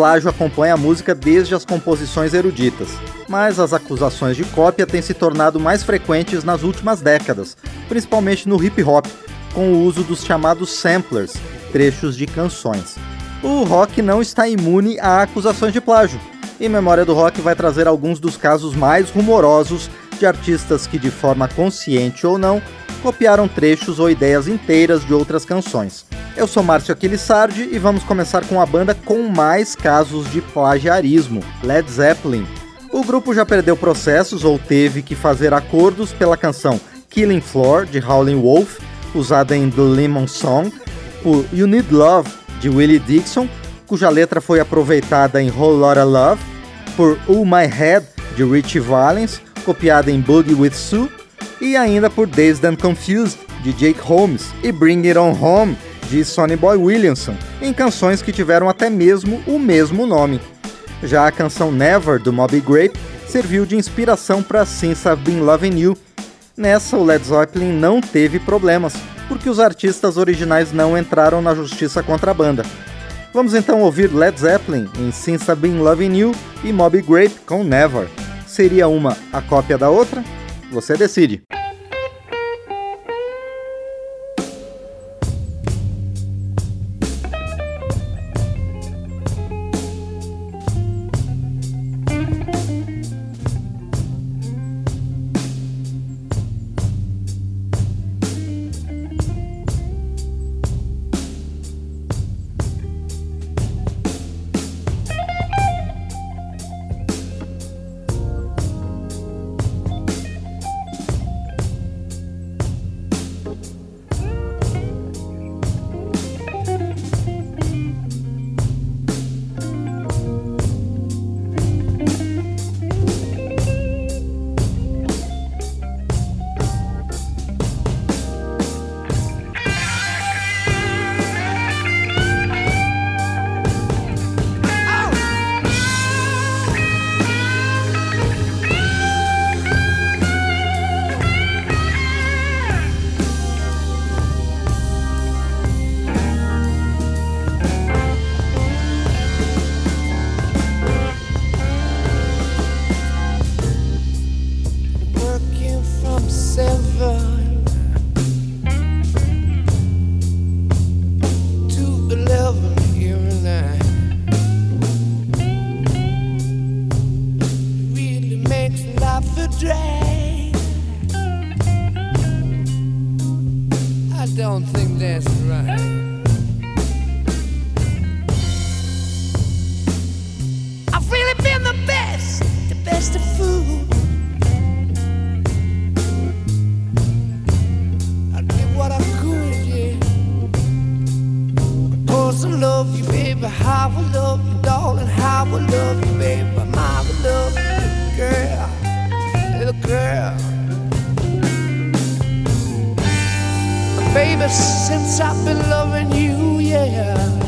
Plágio acompanha a música desde as composições eruditas, mas as acusações de cópia têm se tornado mais frequentes nas últimas décadas, principalmente no hip hop, com o uso dos chamados samplers, trechos de canções. O rock não está imune a acusações de plágio, e Memória do Rock vai trazer alguns dos casos mais rumorosos de artistas que, de forma consciente ou não, copiaram trechos ou ideias inteiras de outras canções. Eu sou Márcio Aquilissardi e vamos começar com a banda com mais casos de plagiarismo, Led Zeppelin. O grupo já perdeu processos ou teve que fazer acordos pela canção Killing Floor, de Howlin' Wolf, usada em The Lemon Song, por You Need Love, de Willie Dixon, cuja letra foi aproveitada em Whole Lotta Love, por Oh My Head, de Richie Valens, copiada em Boogie With Sue, e ainda por Dazed and Confused, de Jake Holmes, e Bring It On Home, de Sonny Boy Williamson, em canções que tiveram até mesmo o mesmo nome. Já a canção Never, do Moby Grape, serviu de inspiração para Since I've Been Loving You. Nessa, o Led Zeppelin não teve problemas, porque os artistas originais não entraram na justiça contra a banda. Vamos então ouvir Led Zeppelin em Since I've Been Loving You e Moby Grape com Never. Seria uma a cópia da outra? Você decide. baby, since I've been loving you, yeah.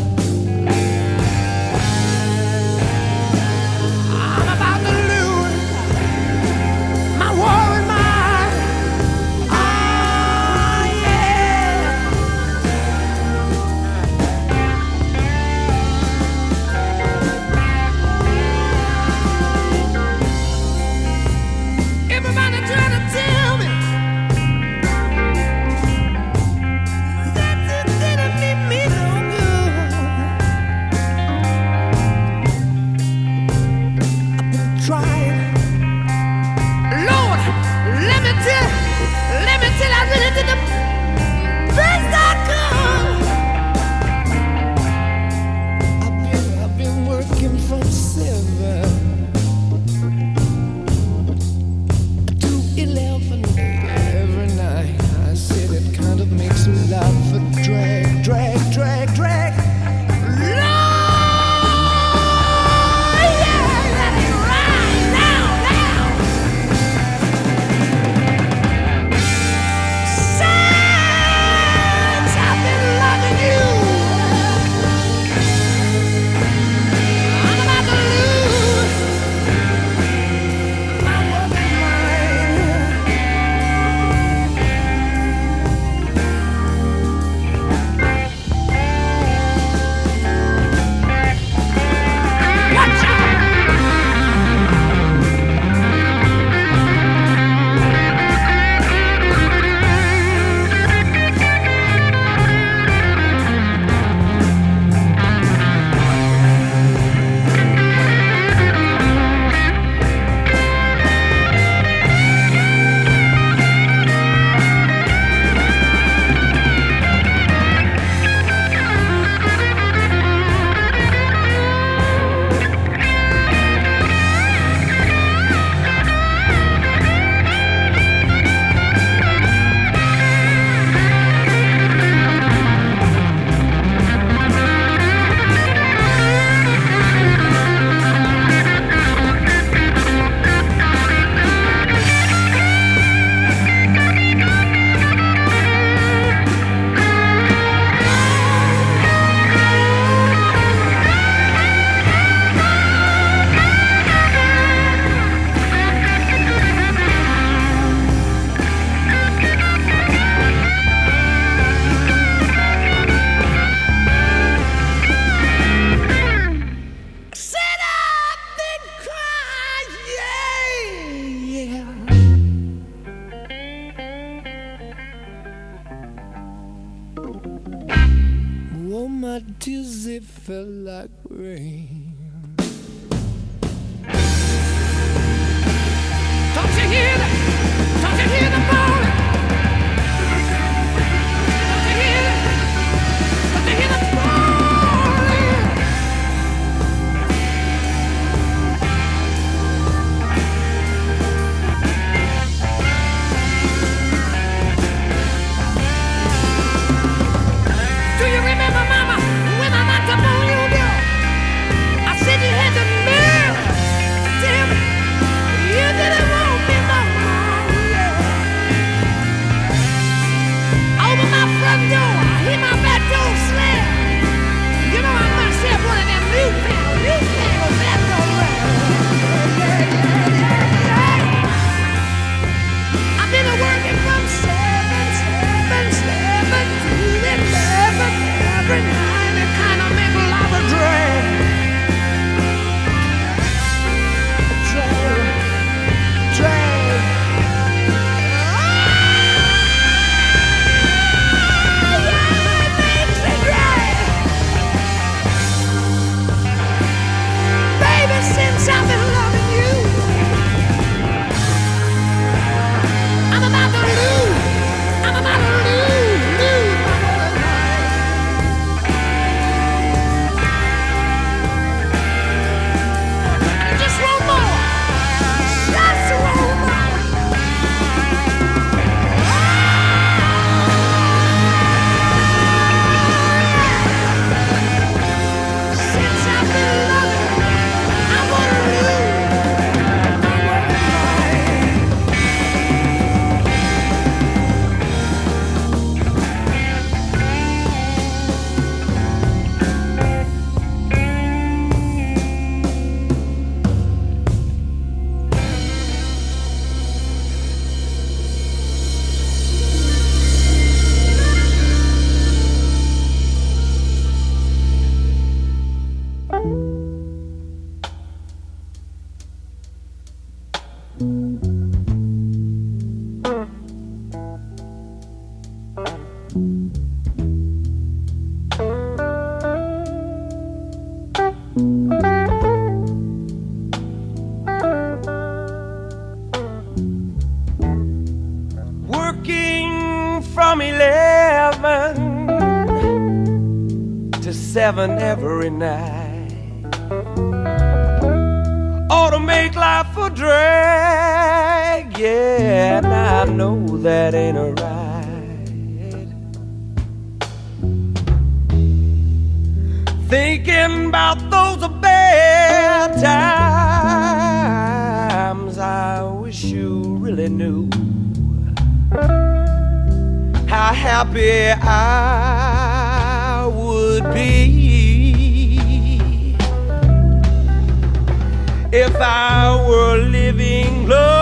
Felt like rain. working from 11 to 7 every night. Ought to make life a drag, yeah, and I know that ain't right. Thinking about those bad times, I wish you really knew how happy I would be. if I were living love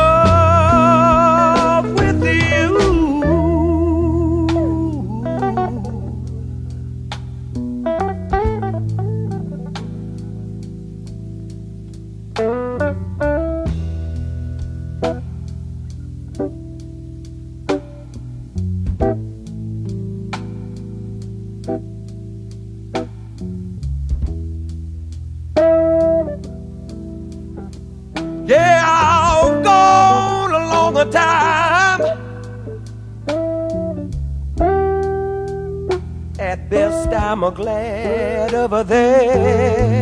glad over there.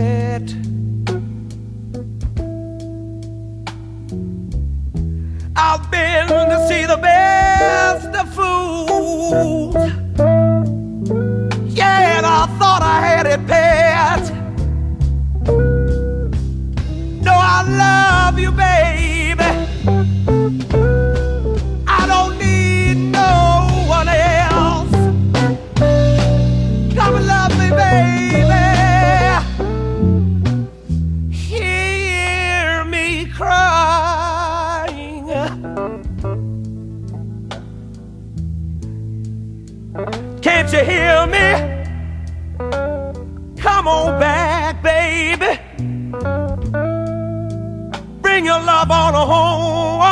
Can't you hear me? Come on back, baby. Bring your love on home.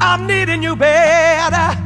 I'm needing you better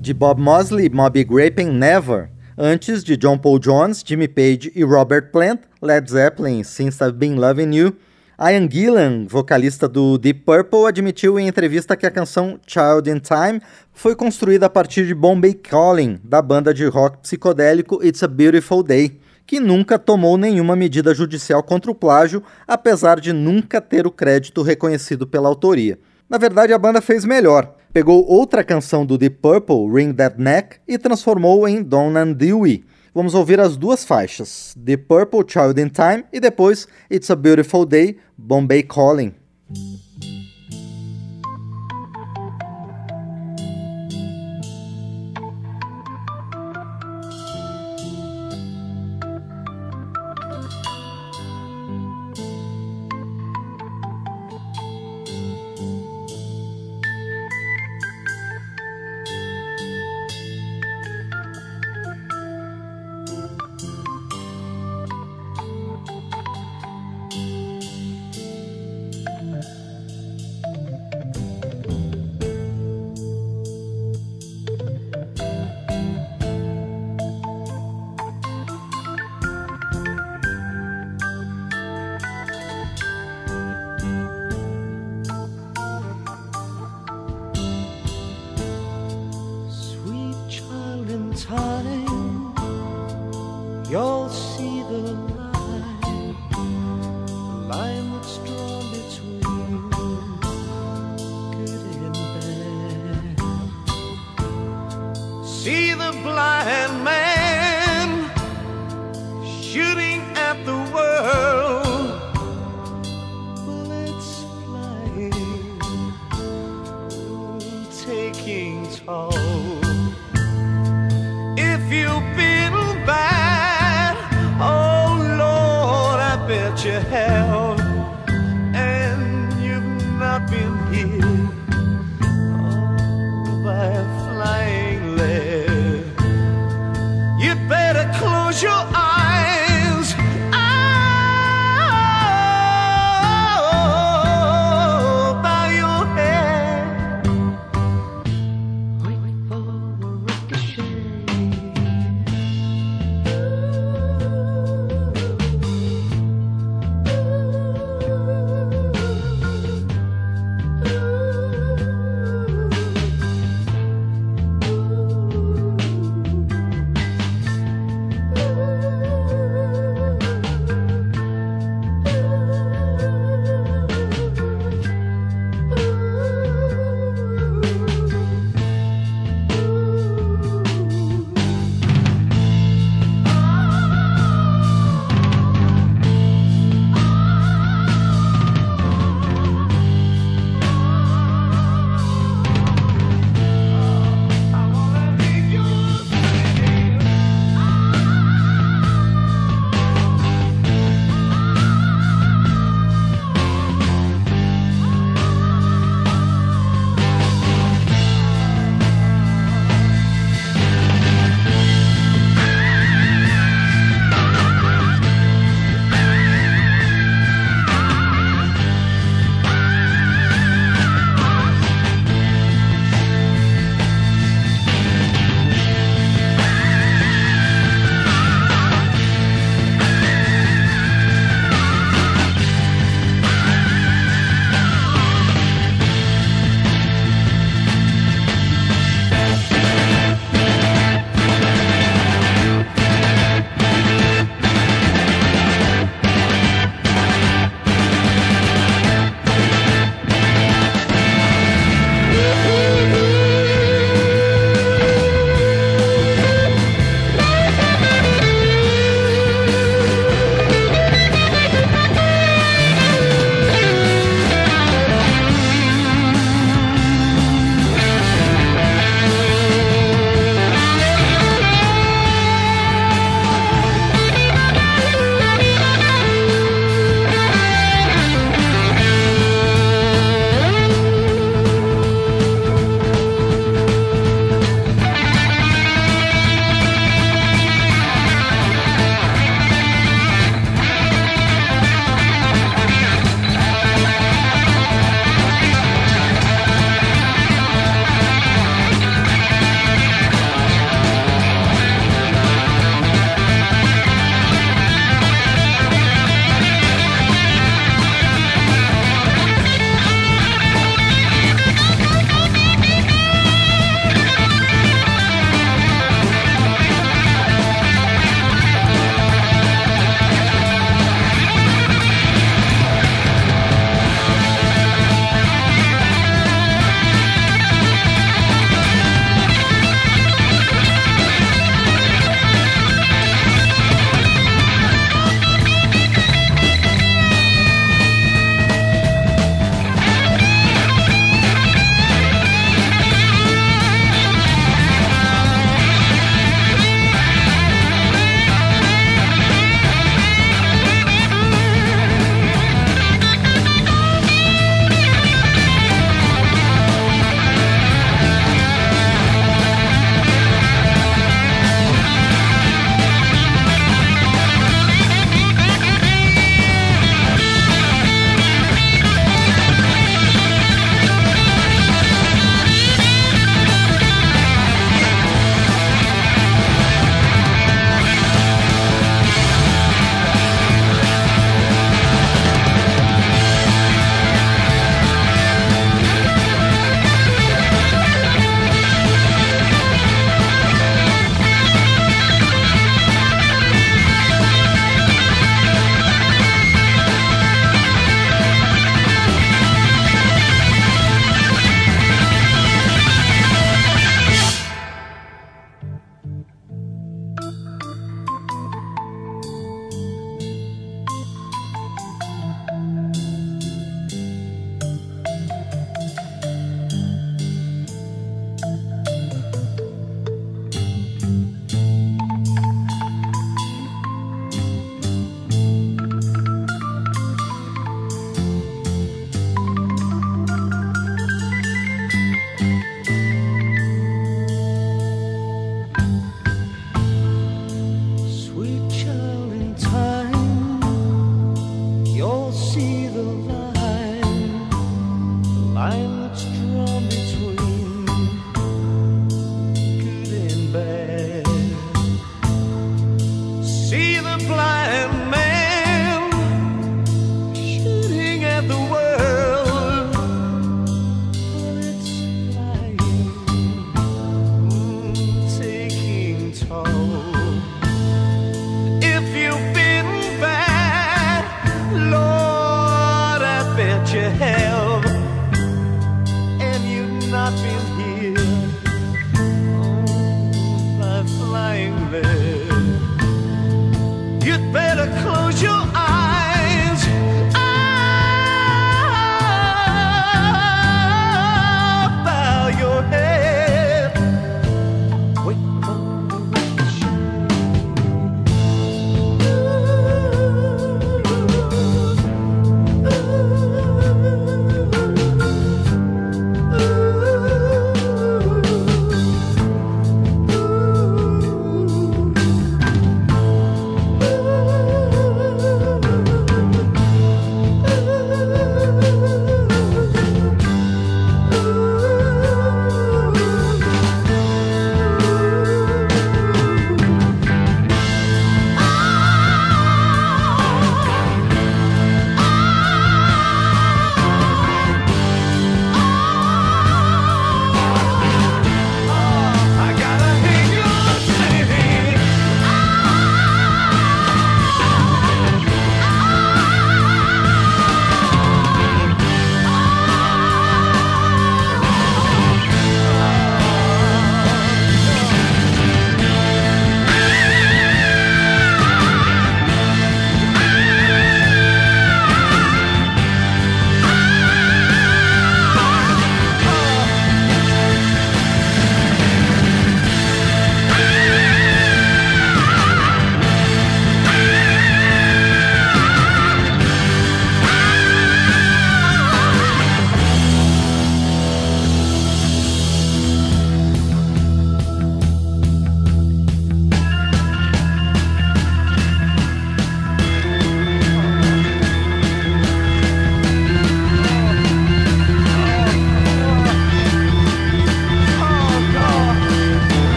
de Bob Mosley Moby Grape em Never, antes de John Paul Jones, Jimmy Page e Robert Plant, Led Zeppelin, Since I've Been Loving You. Ian Gillan, vocalista do Deep Purple, admitiu em entrevista que a canção Child in Time foi construída a partir de Bombay Calling, da banda de rock psicodélico It's a Beautiful Day, que nunca tomou nenhuma medida judicial contra o plágio, apesar de nunca ter o crédito reconhecido pela autoria. Na verdade, a banda fez melhor. Pegou outra canção do Deep Purple, Ring That Neck, e transformou em Dawn and Dewey. Vamos ouvir as duas faixas, Deep Purple, Child in Time, e depois It's a Beautiful Day, Bombay Calling. 哦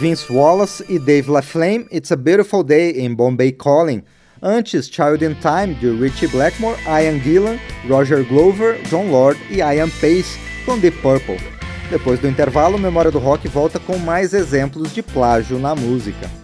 Vince Wallace e Dave LaFlame, It's a Beautiful Day in Bombay Calling. Antes, Child in Time, de Richie Blackmore, Ian Gillan, Roger Glover, John Lord e Ian Pace, com Deep Purple. Depois do intervalo, Memória do Rock volta com mais exemplos de plágio na música.